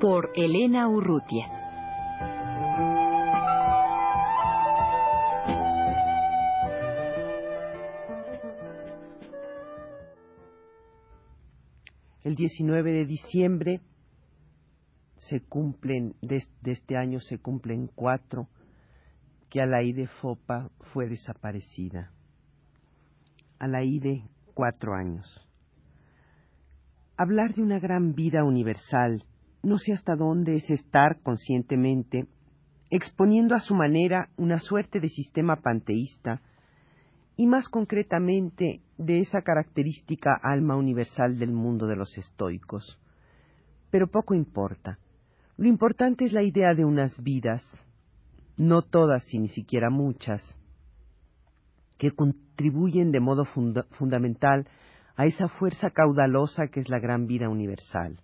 Por Elena Urrutia. El 19 de diciembre se cumplen, de, este año se cumplen cuatro que Alaide Fopa fue desaparecida. Alaide, cuatro años. Hablar de una gran vida universal, no sé hasta dónde es estar conscientemente exponiendo a su manera una suerte de sistema panteísta y más concretamente de esa característica alma universal del mundo de los estoicos. Pero poco importa. Lo importante es la idea de unas vidas, no todas y ni siquiera muchas, que contribuyen de modo fundamental a esa fuerza caudalosa que es la gran vida universal.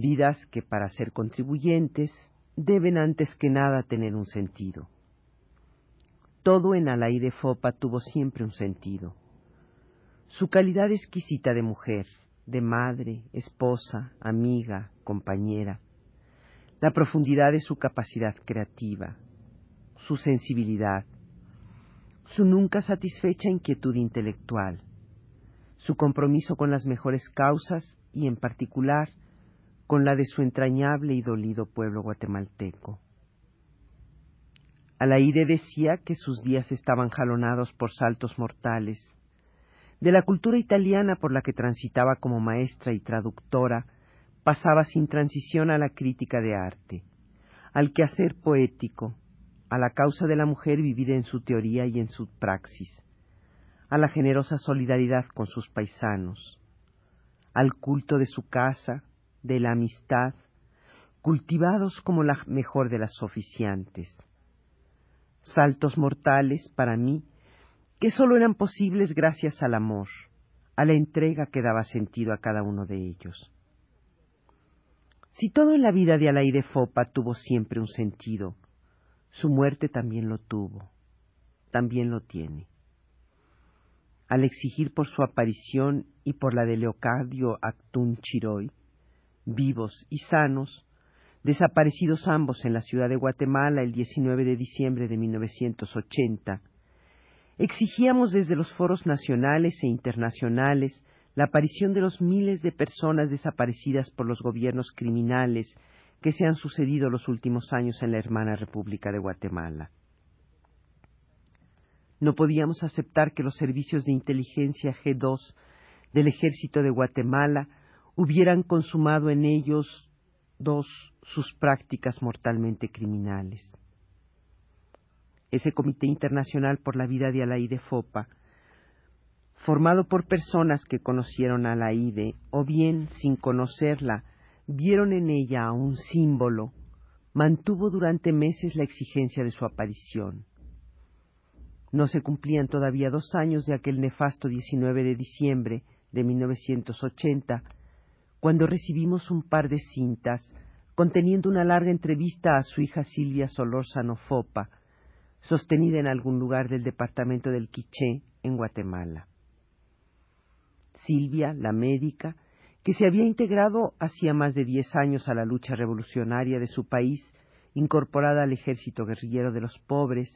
Vidas que para ser contribuyentes deben antes que nada tener un sentido. Todo en Alaide Fopa tuvo siempre un sentido. Su calidad exquisita de mujer, de madre, esposa, amiga, compañera, la profundidad de su capacidad creativa, su sensibilidad, su nunca satisfecha inquietud intelectual, su compromiso con las mejores causas y en particular con la de su entrañable y dolido pueblo guatemalteco. Alaide decía que sus días estaban jalonados por saltos mortales, de la cultura italiana por la que transitaba como maestra y traductora, pasaba sin transición a la crítica de arte, al quehacer poético, a la causa de la mujer vivida en su teoría y en su praxis, a la generosa solidaridad con sus paisanos, al culto de su casa, de la amistad, cultivados como la mejor de las oficiantes. Saltos mortales para mí que sólo eran posibles gracias al amor, a la entrega que daba sentido a cada uno de ellos. Si todo en la vida de Alaide Fopa tuvo siempre un sentido, su muerte también lo tuvo, también lo tiene. Al exigir por su aparición y por la de Leocadio Actún Chiroy, vivos y sanos, desaparecidos ambos en la ciudad de Guatemala el 19 de diciembre de 1980, exigíamos desde los foros nacionales e internacionales la aparición de los miles de personas desaparecidas por los gobiernos criminales que se han sucedido los últimos años en la hermana República de Guatemala. No podíamos aceptar que los servicios de inteligencia G2 del ejército de Guatemala hubieran consumado en ellos dos sus prácticas mortalmente criminales. Ese Comité Internacional por la Vida de Alaide Fopa formado por personas que conocieron a la IDE o bien sin conocerla vieron en ella un símbolo, mantuvo durante meses la exigencia de su aparición. No se cumplían todavía dos años de aquel nefasto 19 de diciembre de 1980, cuando recibimos un par de cintas conteniendo una larga entrevista a su hija Silvia Solórzano Fopa, sostenida en algún lugar del departamento del Quiché, en Guatemala. Silvia, la médica, que se había integrado hacía más de diez años a la lucha revolucionaria de su país, incorporada al ejército guerrillero de los pobres,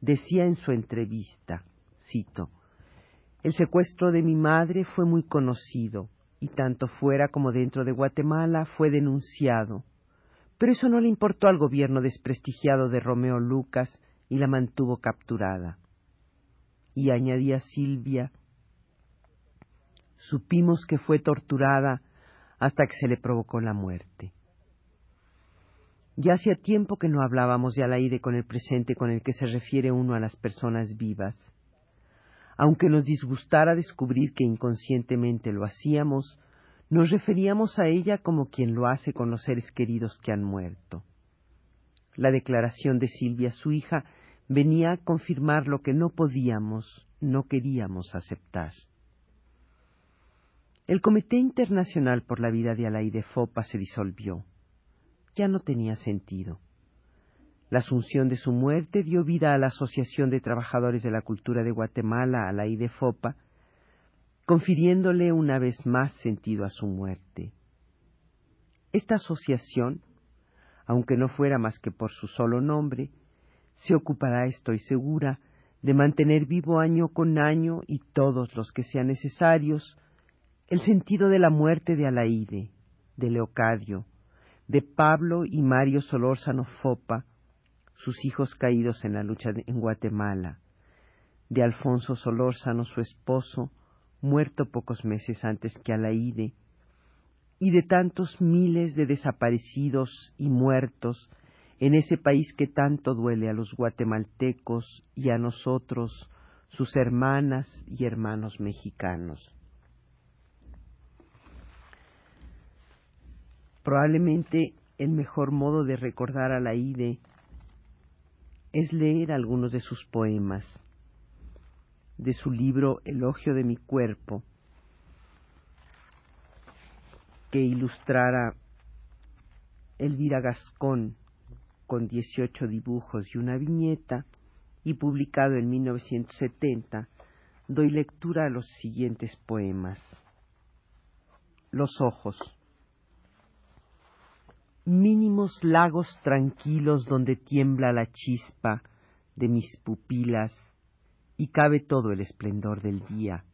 decía en su entrevista, cito, El secuestro de mi madre fue muy conocido, y tanto fuera como dentro de Guatemala fue denunciado, pero eso no le importó al gobierno desprestigiado de Romeo Lucas y la mantuvo capturada. Y añadía Silvia, supimos que fue torturada hasta que se le provocó la muerte. Ya hacía tiempo que no hablábamos de Alaide con el presente con el que se refiere uno a las personas vivas. Aunque nos disgustara descubrir que inconscientemente lo hacíamos, nos referíamos a ella como quien lo hace con los seres queridos que han muerto. La declaración de Silvia, su hija, venía a confirmar lo que no podíamos, no queríamos aceptar. El Comité Internacional por la Vida de Alaide Fopa se disolvió. Ya no tenía sentido. La asunción de su muerte dio vida a la Asociación de Trabajadores de la Cultura de Guatemala, Alaide Fopa, confiriéndole una vez más sentido a su muerte. Esta asociación aunque no fuera más que por su solo nombre, se ocupará, estoy segura, de mantener vivo año con año y todos los que sean necesarios el sentido de la muerte de Alaide, de Leocadio, de Pablo y Mario Solórzano Fopa, sus hijos caídos en la lucha en Guatemala, de Alfonso Solórzano, su esposo, muerto pocos meses antes que Alaide, y de tantos miles de desaparecidos y muertos en ese país que tanto duele a los guatemaltecos y a nosotros, sus hermanas y hermanos mexicanos. Probablemente el mejor modo de recordar a la es leer algunos de sus poemas, de su libro Elogio de mi cuerpo, que ilustrara Elvira Gascón con 18 dibujos y una viñeta y publicado en 1970, doy lectura a los siguientes poemas. Los ojos. Mínimos lagos tranquilos donde tiembla la chispa de mis pupilas y cabe todo el esplendor del día.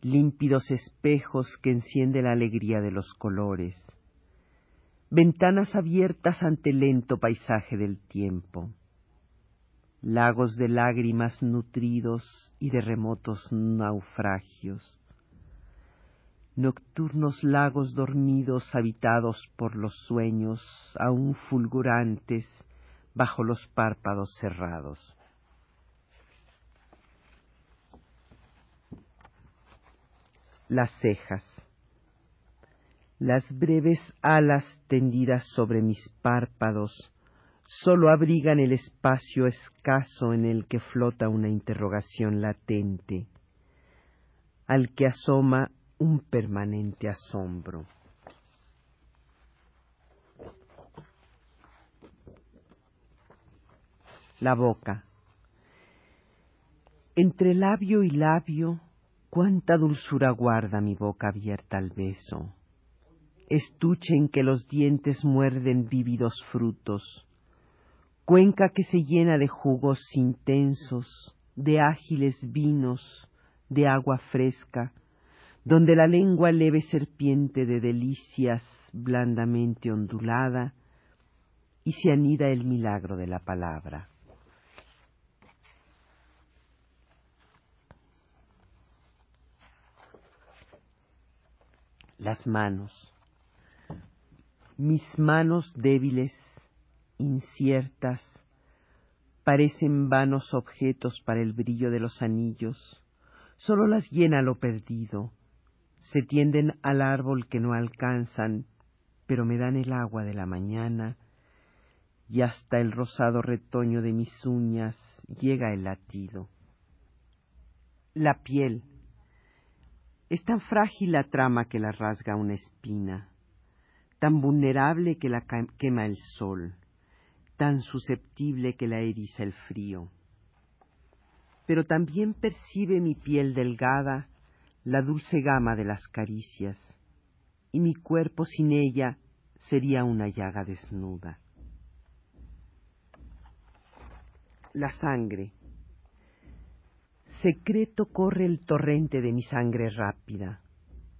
Límpidos espejos que enciende la alegría de los colores, ventanas abiertas ante lento paisaje del tiempo, lagos de lágrimas nutridos y de remotos naufragios, nocturnos lagos dormidos habitados por los sueños aún fulgurantes bajo los párpados cerrados. las cejas. Las breves alas tendidas sobre mis párpados sólo abrigan el espacio escaso en el que flota una interrogación latente, al que asoma un permanente asombro. La boca. Entre labio y labio Cuánta dulzura guarda mi boca abierta al beso, estuche en que los dientes muerden vívidos frutos, cuenca que se llena de jugos intensos, de ágiles vinos, de agua fresca, donde la lengua leve serpiente de delicias blandamente ondulada, y se anida el milagro de la palabra. las manos. Mis manos débiles, inciertas, parecen vanos objetos para el brillo de los anillos, sólo las llena lo perdido, se tienden al árbol que no alcanzan, pero me dan el agua de la mañana, y hasta el rosado retoño de mis uñas llega el latido. La piel, es tan frágil la trama que la rasga una espina, tan vulnerable que la quema el sol, tan susceptible que la eriza el frío. Pero también percibe mi piel delgada la dulce gama de las caricias, y mi cuerpo sin ella sería una llaga desnuda. La sangre, Secreto corre el torrente de mi sangre rápida.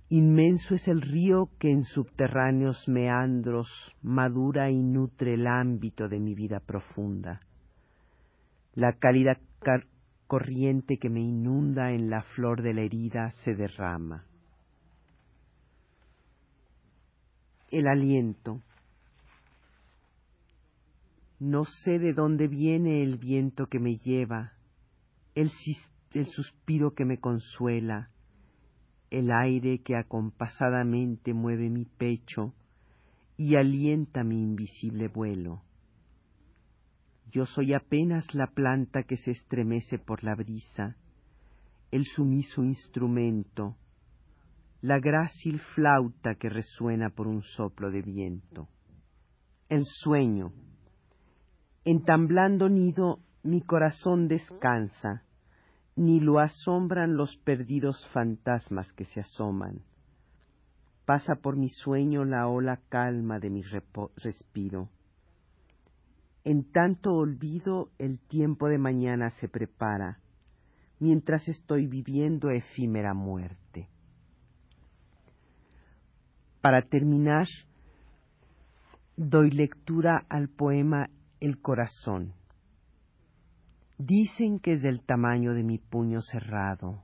Inmenso es el río que en subterráneos meandros madura y nutre el ámbito de mi vida profunda. La cálida corriente que me inunda en la flor de la herida se derrama. El aliento. No sé de dónde viene el viento que me lleva. El el suspiro que me consuela, el aire que acompasadamente mueve mi pecho y alienta mi invisible vuelo. Yo soy apenas la planta que se estremece por la brisa, el sumiso instrumento, la grácil flauta que resuena por un soplo de viento. El sueño. Entamblando nido, mi corazón descansa, ni lo asombran los perdidos fantasmas que se asoman. Pasa por mi sueño la ola calma de mi respiro. En tanto olvido el tiempo de mañana se prepara, mientras estoy viviendo efímera muerte. Para terminar, doy lectura al poema El corazón. Dicen que es del tamaño de mi puño cerrado,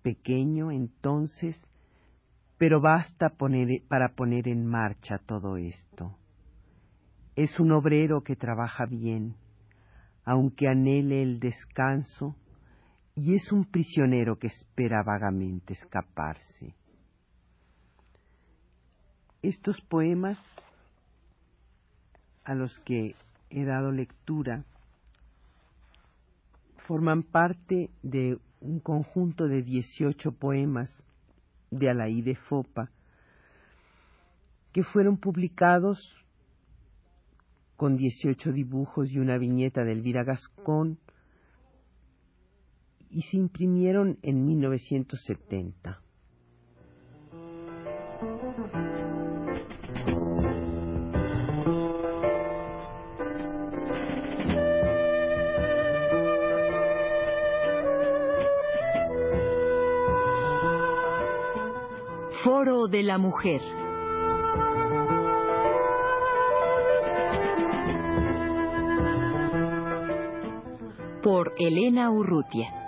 pequeño entonces, pero basta para poner en marcha todo esto. Es un obrero que trabaja bien, aunque anhele el descanso, y es un prisionero que espera vagamente escaparse. Estos poemas a los que he dado lectura forman parte de un conjunto de 18 poemas de Alaí de Fopa que fueron publicados con 18 dibujos y una viñeta de Elvira Gascón y se imprimieron en 1970. Foro de la Mujer. Por Elena Urrutia.